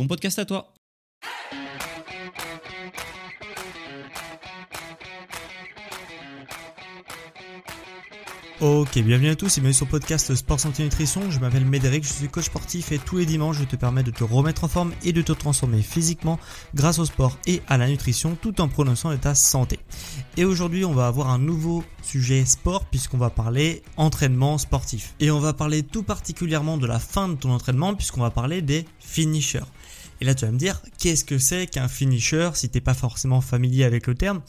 bon podcast à toi. Ok, bienvenue à tous et bienvenue sur le podcast Sport Santé Nutrition. Je m'appelle Médéric, je suis coach sportif et tous les dimanches je te permets de te remettre en forme et de te transformer physiquement grâce au sport et à la nutrition tout en prononçant de ta santé. Et aujourd'hui on va avoir un nouveau sujet sport puisqu'on va parler entraînement sportif. Et on va parler tout particulièrement de la fin de ton entraînement puisqu'on va parler des finishers. Et là, tu vas me dire, qu'est-ce que c'est qu'un finisher si t'es pas forcément familier avec le terme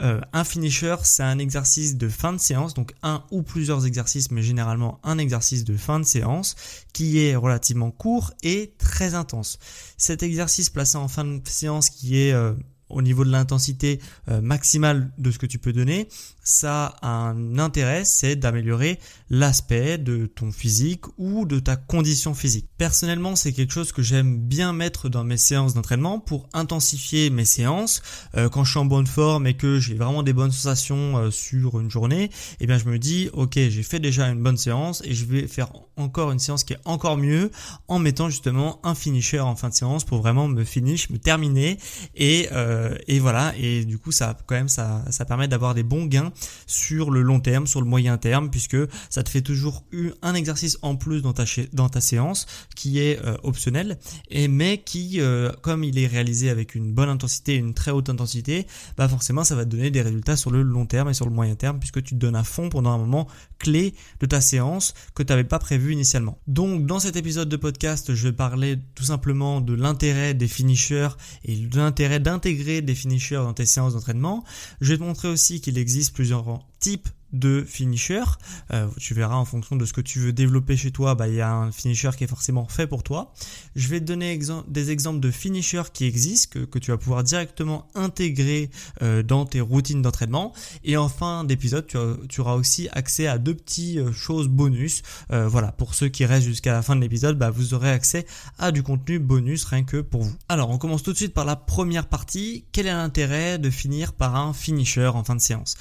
euh, Un finisher, c'est un exercice de fin de séance, donc un ou plusieurs exercices, mais généralement un exercice de fin de séance qui est relativement court et très intense. Cet exercice placé en fin de séance qui est euh, au niveau de l'intensité euh, maximale de ce que tu peux donner, ça a un intérêt, c'est d'améliorer l'aspect de ton physique ou de ta condition physique. Personnellement, c'est quelque chose que j'aime bien mettre dans mes séances d'entraînement pour intensifier mes séances. Euh, quand je suis en bonne forme et que j'ai vraiment des bonnes sensations euh, sur une journée, eh bien je me dis, ok, j'ai fait déjà une bonne séance et je vais faire encore une séance qui est encore mieux en mettant justement un finisher en fin de séance pour vraiment me finish, me terminer et, euh, et voilà. Et du coup, ça quand même, ça, ça permet d'avoir des bons gains sur le long terme, sur le moyen terme, puisque ça te fait toujours un exercice en plus dans ta, dans ta séance qui est euh, optionnel, et mais qui, euh, comme il est réalisé avec une bonne intensité, une très haute intensité, bah forcément ça va te donner des résultats sur le long terme et sur le moyen terme, puisque tu te donnes à fond pendant un moment clé de ta séance que tu n'avais pas prévu initialement. Donc dans cet épisode de podcast, je vais parler tout simplement de l'intérêt des finishers et de l'intérêt d'intégrer des finishers dans tes séances d'entraînement. Je vais te montrer aussi qu'il existe plusieurs type de finisher. Euh, tu verras en fonction de ce que tu veux développer chez toi, bah, il y a un finisher qui est forcément fait pour toi. Je vais te donner des exemples de finishers qui existent, que, tu vas pouvoir directement intégrer euh, dans tes routines d'entraînement. Et en fin d'épisode, tu, auras aussi accès à deux petites euh, choses bonus. voilà, pour ceux qui restent jusqu'à la fin de l'épisode, bah, vous aurez accès à du contenu bonus rien que pour vous. Alors, on commence tout de suite par la première partie. Quel est l'intérêt de finir par un finisher en fin de séance?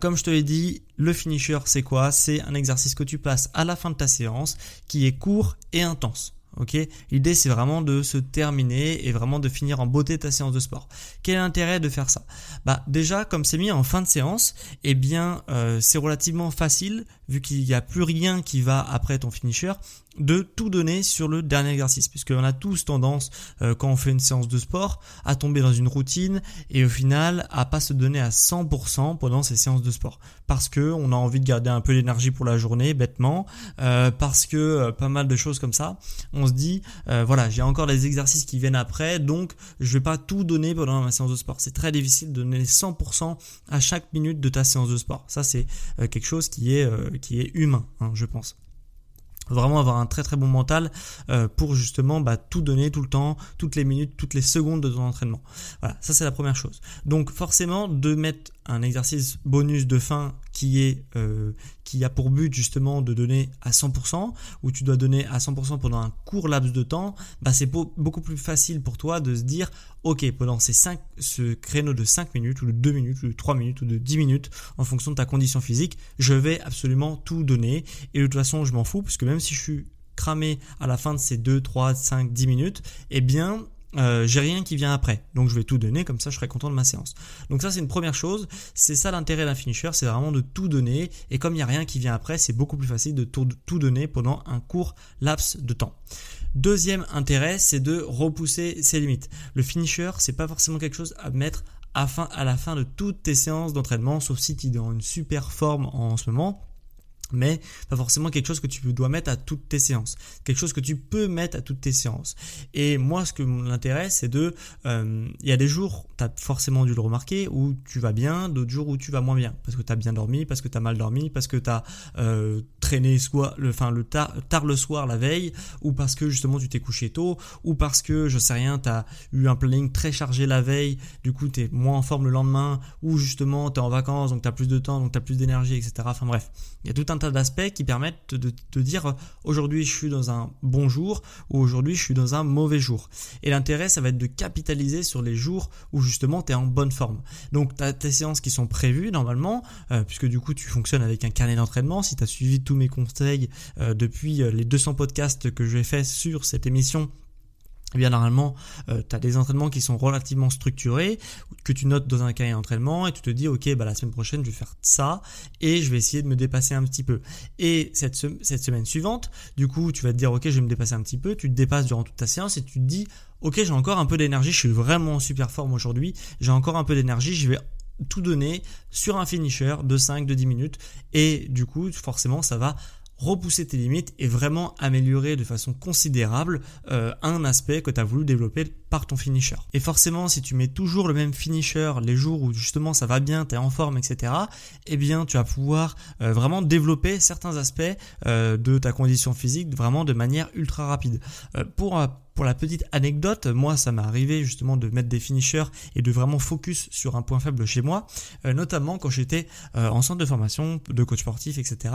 Comme je te l'ai dit, le finisher, c'est quoi? C'est un exercice que tu passes à la fin de ta séance qui est court et intense. Ok, l'idée c'est vraiment de se terminer et vraiment de finir en beauté ta séance de sport. Quel est l'intérêt de faire ça? Bah déjà comme c'est mis en fin de séance, eh bien euh, c'est relativement facile vu qu'il n'y a plus rien qui va après ton finisher de tout donner sur le dernier exercice, puisqu'on a tous tendance, euh, quand on fait une séance de sport, à tomber dans une routine et au final à pas se donner à 100% pendant ces séances de sport, parce que on a envie de garder un peu d'énergie pour la journée, bêtement, euh, parce que euh, pas mal de choses comme ça, on se dit, voilà, j'ai encore des exercices qui viennent après, donc je vais pas tout donner pendant ma séance de sport. C'est très difficile de donner 100% à chaque minute de ta séance de sport. Ça, c'est quelque chose qui est qui est humain, hein, je pense vraiment avoir un très très bon mental euh, pour justement bah, tout donner tout le temps, toutes les minutes, toutes les secondes de ton entraînement. Voilà, ça c'est la première chose. Donc forcément de mettre un exercice bonus de fin qui est euh, qui a pour but justement de donner à 100% ou tu dois donner à 100% pendant un court laps de temps, bah c'est beaucoup plus facile pour toi de se dire OK, pendant ces 5 ce créneau de 5 minutes ou de 2 minutes ou de 3 minutes ou de 10 minutes en fonction de ta condition physique, je vais absolument tout donner et de toute façon, je m'en fous parce que même si je suis cramé à la fin de ces 2 3 5 10 minutes, eh bien euh, j'ai rien qui vient après. Donc je vais tout donner, comme ça je serai content de ma séance. Donc ça c'est une première chose. C'est ça l'intérêt d'un finisher, c'est vraiment de tout donner. Et comme il n'y a rien qui vient après, c'est beaucoup plus facile de tout, donner pendant un court laps de temps. Deuxième intérêt, c'est de repousser ses limites. Le finisher, c'est pas forcément quelque chose à mettre à, à la fin de toutes tes séances d'entraînement, sauf si tu es dans une super forme en ce moment mais pas forcément quelque chose que tu dois mettre à toutes tes séances. Quelque chose que tu peux mettre à toutes tes séances. Et moi, ce que m'intéresse, c'est de... Euh, il y a des jours, tu as forcément dû le remarquer, où tu vas bien, d'autres jours où tu vas moins bien. Parce que tu as bien dormi, parce que tu as mal dormi, parce que tu as euh, traîné soit, le, enfin, le tard, tard, le soir la veille, ou parce que justement tu t'es couché tôt, ou parce que, je sais rien, tu as eu un planning très chargé la veille, du coup tu es moins en forme le lendemain, ou justement tu es en vacances, donc tu as plus de temps, donc tu as plus d'énergie, etc. Enfin bref, il y a tout un tas d'aspects qui permettent de te dire aujourd'hui je suis dans un bon jour ou aujourd'hui je suis dans un mauvais jour. Et l'intérêt, ça va être de capitaliser sur les jours où justement tu es en bonne forme. Donc tu as tes séances qui sont prévues normalement, euh, puisque du coup tu fonctionnes avec un carnet d'entraînement. Si tu as suivi tous mes conseils euh, depuis euh, les 200 podcasts que j'ai fait sur cette émission, eh bien normalement, euh, tu as des entraînements qui sont relativement structurés, que tu notes dans un cahier d'entraînement et tu te dis, ok, bah, la semaine prochaine, je vais faire ça et je vais essayer de me dépasser un petit peu. Et cette, cette semaine suivante, du coup, tu vas te dire, ok, je vais me dépasser un petit peu, tu te dépasses durant toute ta séance et tu te dis, ok, j'ai encore un peu d'énergie, je suis vraiment en super forme aujourd'hui, j'ai encore un peu d'énergie, je vais tout donner sur un finisher de 5, de 10 minutes et du coup, forcément, ça va repousser tes limites et vraiment améliorer de façon considérable euh, un aspect que tu as voulu développer par ton finisher. Et forcément, si tu mets toujours le même finisher les jours où justement ça va bien, tu es en forme, etc., eh bien tu vas pouvoir euh, vraiment développer certains aspects euh, de ta condition physique vraiment de manière ultra rapide. pour pour la petite anecdote, moi ça m'est arrivé justement de mettre des finishers et de vraiment focus sur un point faible chez moi, euh, notamment quand j'étais euh, en centre de formation de coach sportif, etc.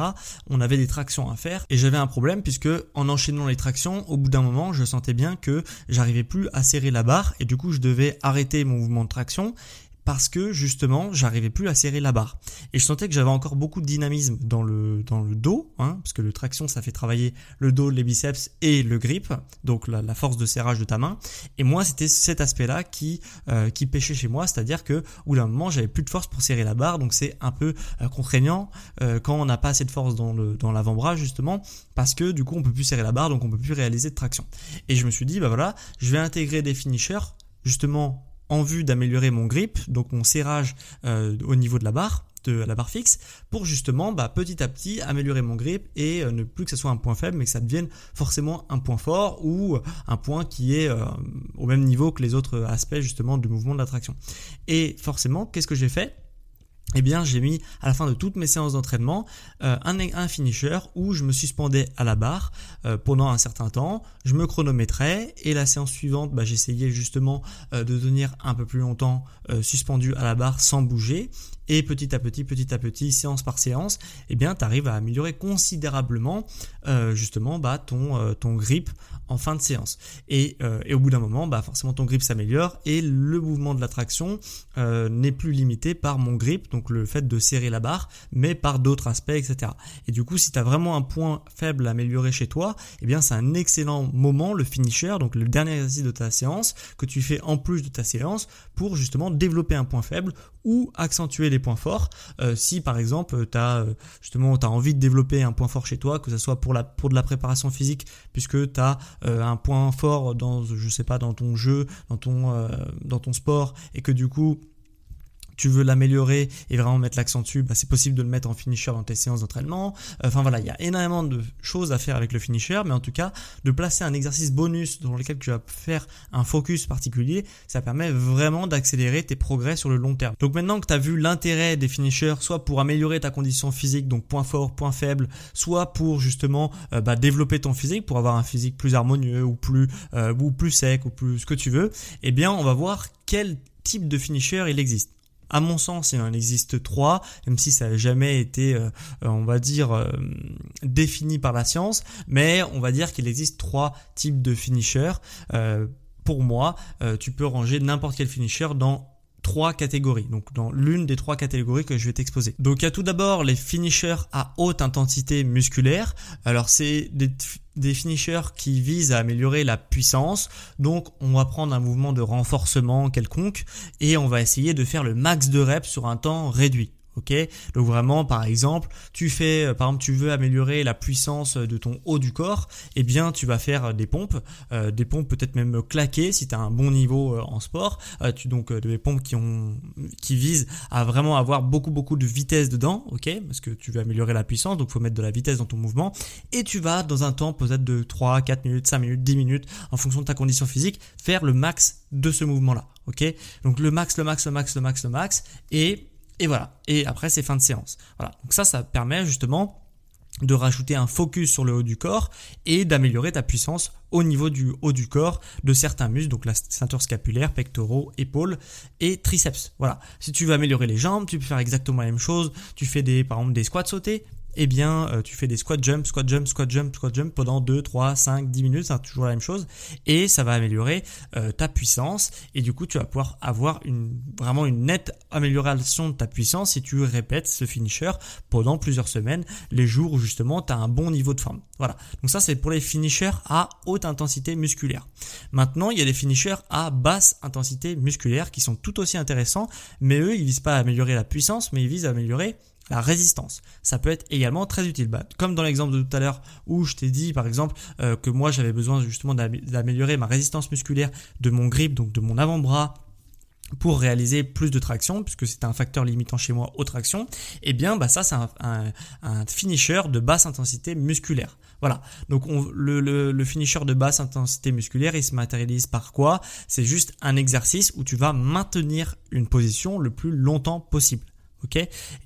On avait des tractions à faire et j'avais un problème puisque en enchaînant les tractions, au bout d'un moment, je sentais bien que j'arrivais plus à serrer la barre. Et du coup je devais arrêter mon mouvement de traction parce que justement j'arrivais plus à serrer la barre. Et je sentais que j'avais encore beaucoup de dynamisme dans le dans le dos hein, parce que le traction ça fait travailler le dos les biceps et le grip donc la, force de serrage de ta main. Et moi c'était cet aspect là qui euh, qui pêchait chez moi c'est à dire que au d'un moment j'avais plus de force pour serrer la barre donc c'est un peu euh, contraignant euh, quand on n'a pas assez de force dans le dans l'avant-bras justement parce que du coup on peut plus serrer la barre donc on peut plus réaliser de traction. Et je me suis dit bah voilà je vais intégrer des finishers justement en vue d'améliorer mon grip, donc mon serrage euh, au niveau de la barre, de la barre fixe, pour justement bah, petit à petit améliorer mon grip et euh, ne plus que ce soit un point faible, mais que ça devienne forcément un point fort ou un point qui est euh, au même niveau que les autres aspects justement du mouvement de l'attraction. Et forcément, qu'est-ce que j'ai fait? Eh bien j'ai mis à la fin de toutes mes séances d'entraînement euh, un, finisher où je me suspendais à la barre euh, pendant un certain temps, je me chronométrais et la séance suivante bah, j'essayais justement euh, de tenir un peu plus longtemps suspendu à la barre sans bouger et petit à petit, petit à petit, séance par séance, eh bien tu arrives à améliorer considérablement justement bah, ton, ton grip en fin de séance. Et, et au bout d'un moment, bah, forcément ton grip s'améliore et le mouvement de l'attraction n'est plus limité par mon grip, donc le fait de serrer la barre, mais par d'autres aspects, etc. Et du coup, si tu as vraiment un point faible à améliorer chez toi, eh bien c'est un excellent moment, le finisher, donc le dernier exercice de ta séance, que tu fais en plus de ta séance pour justement développer un point faible ou accentuer les points forts. Euh, si par exemple tu as euh, justement as envie de développer un point fort chez toi, que ce soit pour la pour de la préparation physique, puisque tu as euh, un point fort dans je sais pas dans ton jeu, dans ton dans ton sport et que du coup tu veux l'améliorer et vraiment mettre l'accent dessus, bah, c'est possible de le mettre en finisher dans tes séances d'entraînement. Enfin voilà, il y a énormément de choses à faire avec le finisher, mais en tout cas, de placer un exercice bonus dans lequel tu vas faire un focus particulier, ça permet vraiment d'accélérer tes progrès sur le long terme. Donc maintenant que tu as vu l'intérêt des finishers, soit pour améliorer ta condition physique, donc point fort, point faible, soit pour justement euh, bah, développer ton physique, pour avoir un physique plus harmonieux ou plus, euh, ou plus sec ou plus ce que tu veux, eh bien on va voir quel type de finisher il existe. À mon sens, il en existe trois, même si ça n'a jamais été, euh, euh, on va dire, euh, défini par la science, mais on va dire qu'il existe trois types de finishers. pour moi, tu peux ranger n'importe quel finisher dans trois catégories, donc dans l'une des trois catégories que je vais t'exposer. Donc il y a tout d'abord les finishers à haute intensité musculaire. Alors c'est des, finishers qui visent à améliorer la puissance. Donc on va prendre un mouvement de renforcement quelconque et on va essayer de faire le max de reps sur un temps réduit. Ok, donc vraiment par exemple, tu fais, euh, par exemple, tu veux améliorer la puissance de ton haut du corps, eh bien tu vas faire des pompes, euh, des pompes peut-être même claquées si tu un bon niveau euh, en sport, tu donc des pompes qui ont, qui visent à vraiment avoir beaucoup beaucoup de vitesse dedans, ok, parce que tu veux améliorer la puissance, donc faut mettre de la vitesse dans ton mouvement, et tu vas dans un temps peut-être de 3, 4 minutes, 5 minutes, 10 minutes, en fonction de ta condition physique, faire le max de ce mouvement-là, ok, donc le max, le max, le max, le max, le max, et et voilà. Et après, c'est fin de séance. Voilà. Donc ça, ça permet justement de rajouter un focus sur le haut du corps et d'améliorer ta puissance au niveau du haut du corps de certains muscles, donc la ceinture scapulaire, pectoraux, épaules et triceps. Voilà. Si tu veux améliorer les jambes, tu peux faire exactement la même chose. Tu fais des, par exemple, des squats sautés, eh bien, euh, tu fais des squat jump, squat jump, squat jump, squat jump pendant 2, 3, 5, 10 minutes, c'est toujours la même chose, et ça va améliorer euh, ta puissance, et du coup, tu vas pouvoir avoir une, vraiment une nette amélioration de ta puissance si tu répètes ce finisher pendant plusieurs semaines, les jours où justement tu as un bon niveau de forme. Voilà, donc ça c'est pour les finishers à haute intensité musculaire. Maintenant, il y a des finishers à basse intensité musculaire qui sont tout aussi intéressants, mais eux, ils visent pas à améliorer la puissance, mais ils visent à améliorer la résistance. Ça peut être également très utile. Bah, comme dans l'exemple de tout à l'heure où je t'ai dit par exemple euh, que moi j'avais besoin justement d'améliorer ma résistance musculaire de mon grip, donc de mon avant-bras pour réaliser plus de traction, puisque c'est un facteur limitant chez moi aux tractions, et eh bien bah ça c'est un, finisher de basse intensité musculaire. Voilà, donc le, finisher de basse intensité musculaire, il se matérialise par quoi? C'est juste un exercice où tu vas maintenir une position le plus longtemps possible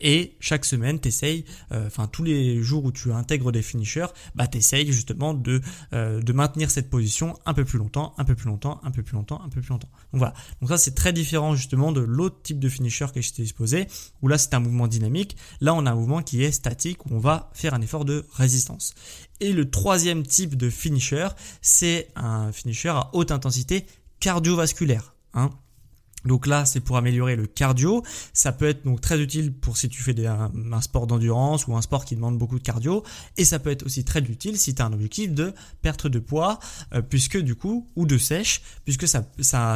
Et chaque semaine, t'essayes, euh, enfin tous les jours où tu intègres des finishers, bah t'essayes justement de euh, de maintenir cette position un peu plus longtemps, un peu plus longtemps, un peu plus longtemps, un peu plus longtemps. Donc voilà. Donc ça c'est très différent justement de l'autre type de finisher que je t'ai exposé, où là c'est un mouvement dynamique. Là on a un mouvement qui est statique où on va faire un effort de résistance. Et le troisième type de finisher, c'est un finisher à haute intensité cardiovasculaire. Hein. Donc là, c'est pour améliorer le cardio. Ça peut être donc très utile pour si tu fais un, sport d'endurance ou un sport qui demande beaucoup de cardio. Et ça peut être aussi très utile si tu as un objectif de perte de poids, euh, puisque du coup, ou de sèche, puisque ça,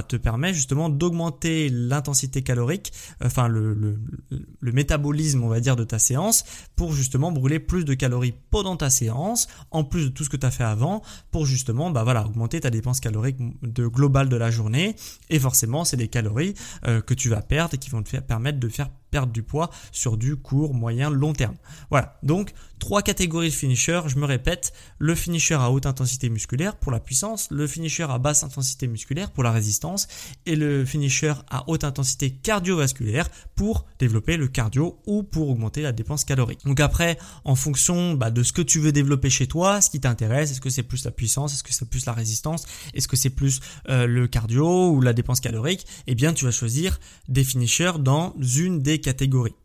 te permet justement d'augmenter l'intensité calorique, enfin le, métabolisme, on va dire, de ta séance, pour justement brûler plus de calories pendant ta séance, en plus de tout ce que tu as fait avant, pour justement, bah augmenter ta dépense calorique globale de la journée. Et forcément, c'est des calories euh, que tu vas perdre et qui vont te faire, permettre de faire perdre du poids sur du court, moyen, long terme. Voilà, donc trois catégories de finisher, je me répète, le finisher à haute intensité musculaire pour la puissance, le finisher à basse intensité musculaire pour la résistance et le finisher à haute intensité cardiovasculaire pour développer le cardio ou pour augmenter la dépense calorique. Donc après, en fonction bah, de ce que tu veux développer chez toi, ce qui t'intéresse, est-ce que c'est plus la puissance, est-ce que c'est plus la résistance, est-ce que c'est plus euh, le cardio ou la dépense calorique, eh bien tu vas choisir des finishers dans une des catégories.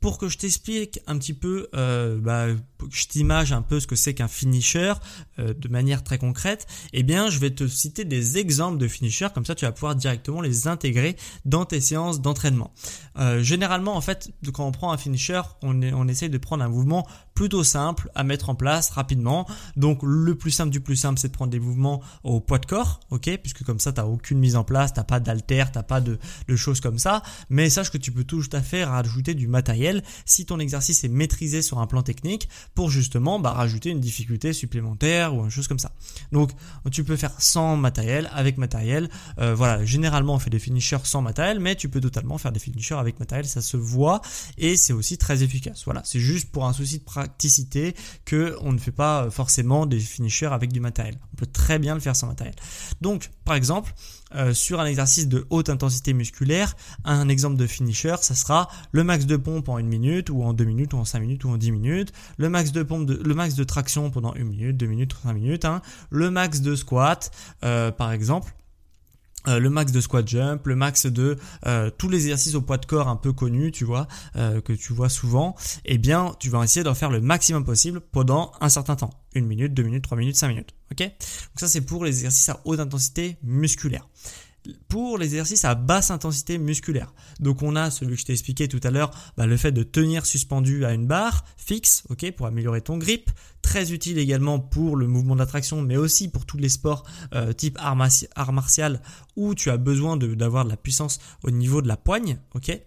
Pour que je t'explique un petit peu, euh, bah, je t'image un peu ce que c'est qu'un finisher euh, de manière très concrète, eh bien, je vais te citer des exemples de finishers, comme ça tu vas pouvoir directement les intégrer dans tes séances d'entraînement. Euh, généralement, en fait, quand on prend un finisher, on, on essaye de prendre un mouvement plutôt simple à mettre en place rapidement. Donc, le plus simple du plus simple, c'est de prendre des mouvements au poids de corps, ok Puisque comme ça, tu n'as aucune mise en place, t'as pas d'alter, t'as pas de, de, choses comme ça. Mais sache que tu peux tout à fait rajouter du matériel si ton exercice est maîtrisé sur un plan technique pour justement bah, rajouter une difficulté supplémentaire ou une chose comme ça. Donc tu peux faire sans matériel, avec matériel. Euh, voilà, généralement on fait des finishers sans matériel, mais tu peux totalement faire des finishers avec matériel, ça se voit et c'est aussi très efficace. Voilà, c'est juste pour un souci de praticité que on ne fait pas forcément des finishers avec du matériel. On peut très bien le faire sans matériel. Donc par exemple, euh, sur un exercice de haute intensité musculaire, un exemple de finisher, ça sera le max de pompe en une minute, ou en deux minutes, ou en cinq minutes, ou en dix minutes, le max de pompe, le max de traction pendant une minute, deux minutes, cinq minutes, hein, le max de squat, euh, par exemple. Euh, le max de squat jump, le max de tous les exercices au poids de corps un peu connus, tu vois, que tu vois souvent, eh bien, tu vas essayer d'en faire le maximum possible pendant un certain temps. Une minute, deux minutes, trois minutes, cinq minutes. Ok? Donc ça c'est pour les exercices à haute intensité musculaire. Pour les exercices à basse intensité musculaire. Donc on a celui que je t'ai expliqué tout à l'heure, bah, le fait de tenir suspendu à une barre fixe, ok, pour améliorer ton grip. Très utile également pour le mouvement d'attraction, mais aussi pour tous les sports euh, type art, martial où tu as besoin d'avoir de, de la puissance au niveau de la poigne, ok?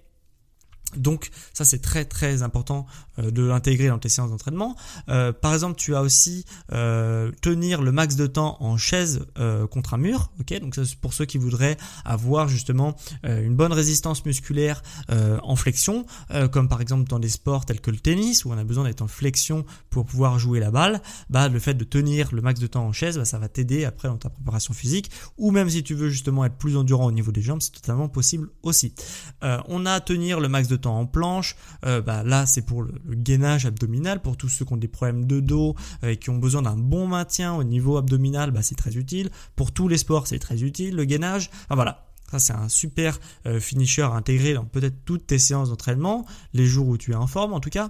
Donc ça c'est très très important euh, de l'intégrer dans tes séances d'entraînement. Euh, par exemple, tu as aussi euh, tenir le max de temps en chaise contre un mur. Ok, donc c'est pour ceux qui voudraient avoir justement une bonne résistance musculaire en flexion, comme par exemple dans des sports tels que le tennis où on a besoin d'être en flexion pour pouvoir jouer la balle. Bah le fait de tenir le max de temps en chaise, bah, ça va t'aider après dans ta préparation physique. Ou même si tu veux justement être plus endurant au niveau des jambes, c'est totalement possible aussi. on a tenir le max de temps en planche. bah là c'est pour le gainage abdominal pour tous ceux qui ont des problèmes de dos et qui ont besoin d'un bon maintien au niveau abdominal, bah, c'est très utile. Pour tous les sports, c'est très utile le gainage. Enfin voilà, ça, c'est un super euh, finisher intégré dans peut-être toutes tes séances d'entraînement, les jours où tu es en forme en tout cas.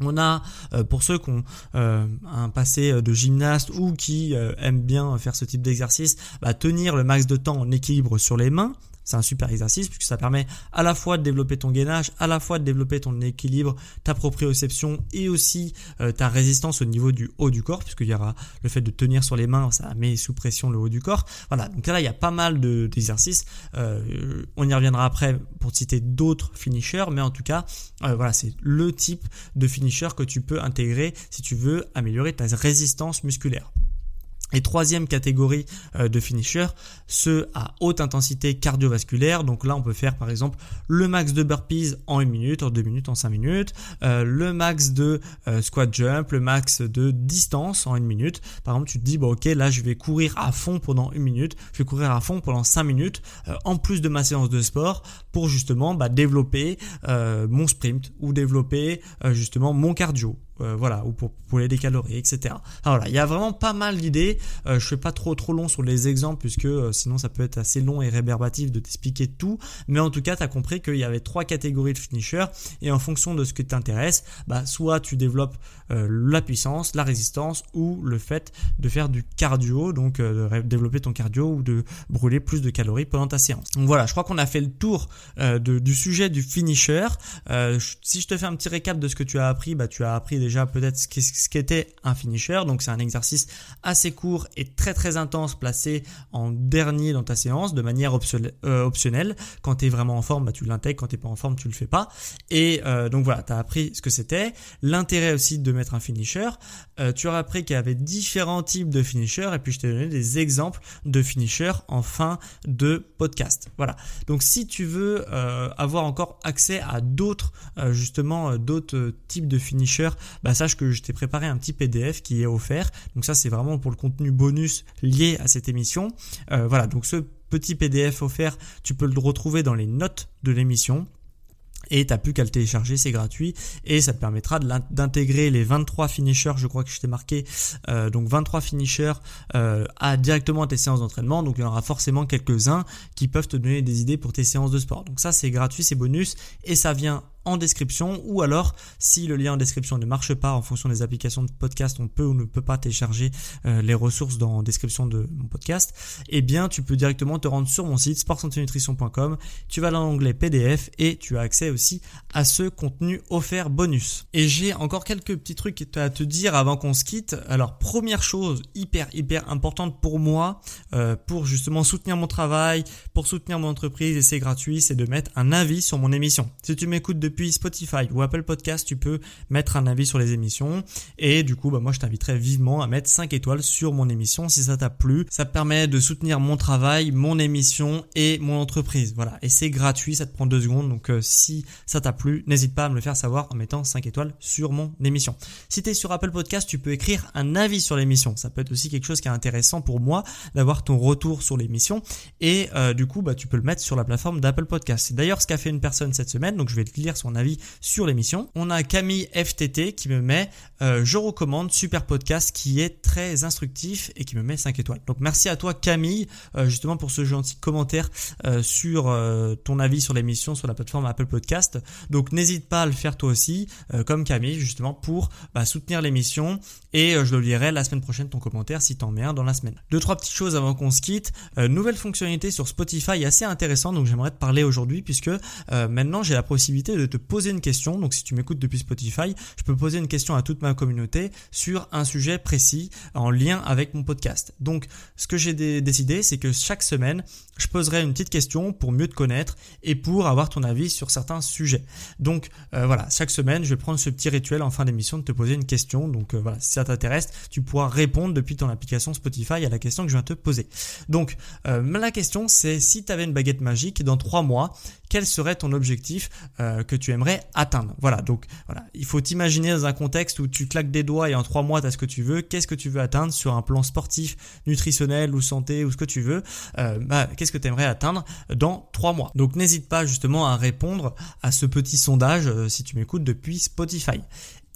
On a, euh, pour ceux qui ont euh, un passé de gymnaste ou qui aiment bien faire ce type d'exercice, bah, tenir le max de temps en équilibre sur les mains. C'est un super exercice puisque ça permet à la fois de développer ton gainage, à la fois de développer ton équilibre, ta proprioception et aussi euh, ta résistance au niveau du haut du corps puisqu'il y aura le fait de tenir sur les mains, ça met sous pression le haut du corps. Voilà, donc là il y a pas mal d'exercices. Euh, on y reviendra après pour citer d'autres finishers, mais en tout cas, euh, voilà, c'est le type de finisher que tu peux intégrer si tu veux améliorer ta résistance musculaire. Et troisième catégorie euh, de finisher, ceux à haute intensité cardiovasculaire. Donc là, on peut faire par exemple le max de burpees en une minute, en deux minutes, en cinq minutes, euh, le max de euh, squat jump, le max de distance en une minute. Par exemple, tu te dis, bon ok, là je vais courir à fond pendant une minute, je vais courir à fond pendant cinq minutes, en plus de ma séance de sport, pour justement bah, développer mon sprint ou développer justement mon cardio. Euh, voilà, ou pour brûler des calories, etc. Alors voilà, il y a vraiment pas mal d'idées. Euh, je fais pas trop trop long sur les exemples puisque euh, sinon ça peut être assez long et rébarbatif de t'expliquer tout. Mais en tout cas, tu as compris qu'il y avait trois catégories de finishers et en fonction de ce qui t'intéresse, bah soit tu développes la puissance, la résistance ou le fait de faire du cardio, donc de développer ton cardio ou de brûler plus de calories pendant ta séance. Donc voilà, je crois qu'on a fait le tour du sujet du finisher. si je te fais un petit récap de ce que tu as appris, bah tu as appris déjà peut-être ce qu'était un finisher. Donc c'est un exercice assez court et très très intense placé en dernier dans ta séance de manière euh, optionnelle. Quand tu es vraiment en forme, bah, tu l'intègres. Quand tu pas en forme, tu le fais pas. Et euh, donc voilà, tu as appris ce que c'était. L'intérêt aussi de mettre un finisher. Euh, tu auras appris qu'il y avait différents types de finishers et puis je t'ai donné des exemples de finishers en fin de podcast. Voilà. Donc si tu veux avoir encore accès à d'autres justement d'autres types de finishers bah sache que je t'ai préparé un petit PDF qui est offert. Donc ça c'est vraiment pour le contenu bonus lié à cette émission. Euh, voilà, donc ce petit PDF offert, tu peux le retrouver dans les notes de l'émission et t'as plus qu'à le télécharger, c'est gratuit et ça te permettra d'intégrer les 23 finishers, je crois que je t'ai marqué, euh, donc 23 finishers euh, à directement à tes séances d'entraînement. Donc il y en aura forcément quelques-uns qui peuvent te donner des idées pour tes séances de sport. Donc ça c'est gratuit, c'est bonus et ça vient en description ou alors si le lien en description ne marche pas en fonction des applications de podcast, on peut ou ne peut pas télécharger euh, les ressources dans description de mon podcast, eh bien tu peux directement te rendre sur mon site sportsanténutrition.com, tu vas dans l'onglet PDF et tu as accès aussi à ce contenu offert bonus. Et j'ai encore quelques petits trucs à te dire avant qu'on se quitte. Alors première chose hyper hyper importante pour moi, euh, pour justement soutenir mon travail, pour soutenir mon entreprise et c'est gratuit, c'est de mettre un avis sur mon émission. Si tu m'écoutes depuis depuis Spotify ou Apple Podcast, tu peux mettre un avis sur les émissions. Et du coup, bah, moi, je t'inviterai vivement à mettre 5 étoiles sur mon émission si ça t'a plu. Ça permet de soutenir mon travail, mon émission et mon entreprise. Voilà. Et c'est gratuit, ça te prend deux secondes. Donc, euh, si ça t'a plu, n'hésite pas à me le faire savoir en mettant 5 étoiles sur mon émission. Si tu es sur Apple Podcast, tu peux écrire un avis sur l'émission. Ça peut être aussi quelque chose qui est intéressant pour moi d'avoir ton retour sur l'émission. Et euh, du coup, bah, tu peux le mettre sur la plateforme d'Apple Podcast. C'est d'ailleurs ce qu'a fait une personne cette semaine. Donc, je vais te lire son avis sur l'émission. On a Camille FTT qui me met euh, je recommande super podcast qui est très instructif et qui me met 5 étoiles. Donc merci à toi Camille euh, justement pour ce gentil commentaire euh, sur ton avis sur l'émission sur la plateforme Apple Podcast. Donc n'hésite pas à le faire toi aussi comme Camille justement pour bah, soutenir l'émission et je le lirai la semaine prochaine ton commentaire si t'en mets un dans la semaine. Deux trois petites choses avant qu'on se quitte. nouvelle fonctionnalité sur Spotify assez intéressante donc j'aimerais te parler aujourd'hui puisque maintenant j'ai la possibilité de te poser une question. Donc si tu m'écoutes depuis Spotify, je peux poser une question à toute ma communauté sur un sujet précis en lien avec mon podcast. Donc ce que j'ai décidé, c'est que chaque semaine, je poserai une petite question pour mieux te connaître et pour avoir ton avis sur certains sujets. Donc euh, voilà, chaque semaine, je vais prendre ce petit rituel en fin d'émission de te poser une question. Donc euh, voilà, si ça t'intéresse, tu pourras répondre depuis ton application Spotify à la question que je viens de te poser. Donc euh, la question, c'est si tu avais une baguette magique dans trois mois, quel serait ton objectif que tu aimerais atteindre Voilà, donc voilà, il faut t'imaginer dans un contexte où tu claques des doigts et en trois mois, tu as ce que tu veux. Qu'est-ce que tu veux atteindre sur un plan sportif, nutritionnel ou santé ou ce que tu veux bah, Qu'est-ce que tu aimerais atteindre dans trois mois? Donc n'hésite pas justement à répondre à ce petit sondage euh, si tu m'écoutes depuis Spotify.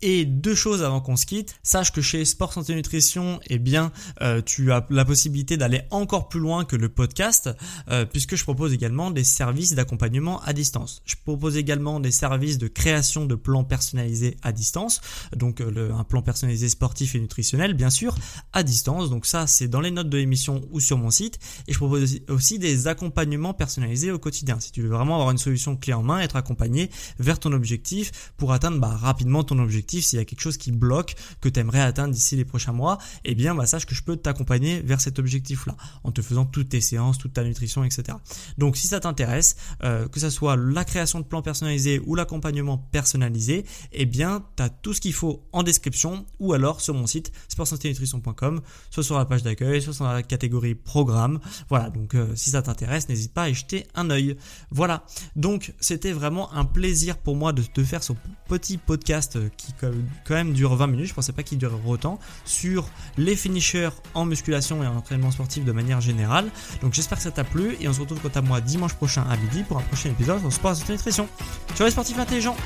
Et deux choses avant qu'on se quitte, sache que chez Sport Santé Nutrition, eh bien, euh, tu as la possibilité d'aller encore plus loin que le podcast, euh, puisque je propose également des services d'accompagnement à distance. Je propose également des services de création de plans personnalisés à distance, donc euh, un plan personnalisé sportif et nutritionnel, bien sûr, à distance. Donc ça, c'est dans les notes de l'émission ou sur mon site. Et je propose aussi des accompagnements personnalisés au quotidien. Si tu veux vraiment avoir une solution clé en main, être accompagné vers ton objectif pour atteindre bah, rapidement ton objectif s'il y a quelque chose qui bloque, que tu aimerais atteindre d'ici les prochains mois, eh bien bah, sache que je peux t'accompagner vers cet objectif-là, en te faisant toutes tes séances, toute ta nutrition, etc. Donc si ça t'intéresse, euh, que ce soit la création de plans personnalisés ou l'accompagnement personnalisé, eh bien tu as tout ce qu'il faut en description ou alors sur mon site sportsanténutrition.com, soit sur la page d'accueil, soit sur la catégorie programme. Voilà, donc euh, si ça t'intéresse, n'hésite pas à y jeter un œil. Voilà, donc c'était vraiment un plaisir pour moi de te faire ce petit podcast qui quand même dure 20 minutes, je pensais pas qu'il durerait autant, sur les finishers en musculation et en entraînement sportif de manière générale. Donc j'espère que ça t'a plu. Et on se retrouve quant à moi dimanche prochain à midi pour un prochain épisode. Sur Sport et Nutrition. Sur les sportifs intelligents